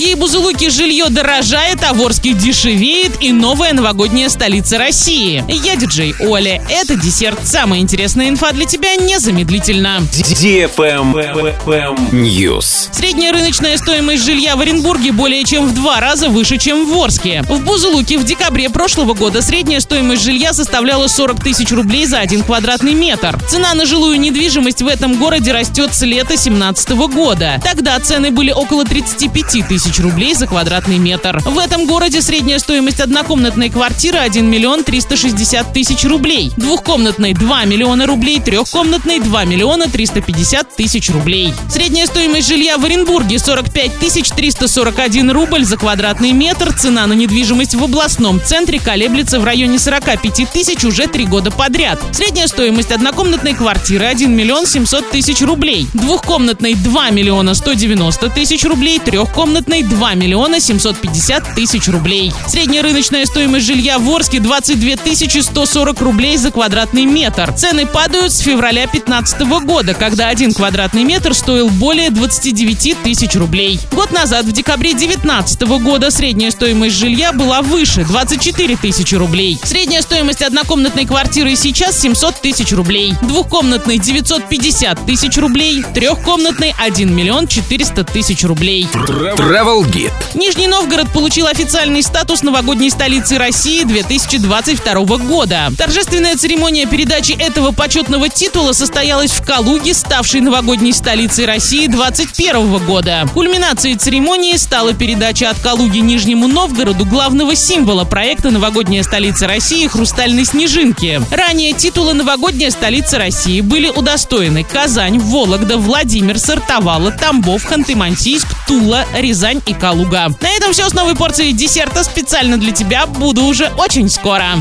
Оренбурге и Бузулуке жилье дорожает, а в Орске дешевеет и новая новогодняя столица России. Я диджей Оля. Это десерт. Самая интересная инфа для тебя незамедлительно. News. Средняя рыночная стоимость жилья в Оренбурге более чем в два раза выше, чем в Орске. В Бузулуке в декабре прошлого года средняя стоимость жилья составляла 40 тысяч рублей за один квадратный метр. Цена на жилую недвижимость в этом городе растет с лета 2017 года. Тогда цены были около 35 тысяч рублей за квадратный метр. В этом городе средняя стоимость однокомнатной квартиры 1 миллион 360 тысяч рублей, двухкомнатной 2 миллиона рублей, трехкомнатной 2 миллиона 350 тысяч рублей. Средняя стоимость жилья в Оренбурге 45 тысяч 341 рубль за квадратный метр. Цена на недвижимость в областном центре колеблется в районе 45 тысяч уже три года подряд. Средняя стоимость однокомнатной квартиры 1 миллион 700 тысяч рублей, двухкомнатной 2 миллиона 190 тысяч рублей, трехкомнатной 2 миллиона 750 тысяч рублей. Средняя рыночная стоимость жилья в Орске 22 тысячи 140 рублей за квадратный метр. Цены падают с февраля 2015 года, когда один квадратный метр стоил более 29 тысяч рублей. Год назад, в декабре 2019 года, средняя стоимость жилья была выше – 24 тысячи рублей. Средняя стоимость однокомнатной квартиры сейчас 700 тысяч рублей, двухкомнатной 950 тысяч рублей, трехкомнатной 1 миллион 400 тысяч рублей. Travel Guide. Нижний Новгород получил официальный статус новогодней столицы России 2022 года. Торжественная церемония передачи этого почетного титула состоялась в Калуге, ставшей новогодней столицей России 2021 года. Кульминацией церемонии стала передача от Калуги Нижнему Новгороду главного символа проекта «Новогодняя столица России» «Хрустальной снежинки». Ранее титулы «Новогодняя столица России» были удостоены Казань, Вологда, Владимир, Сартовала, Тамбов, Ханты-Мансийск, Тула, Рязань и Калуга. На этом все с новой порцией десерта специально для тебя. Буду уже очень скоро.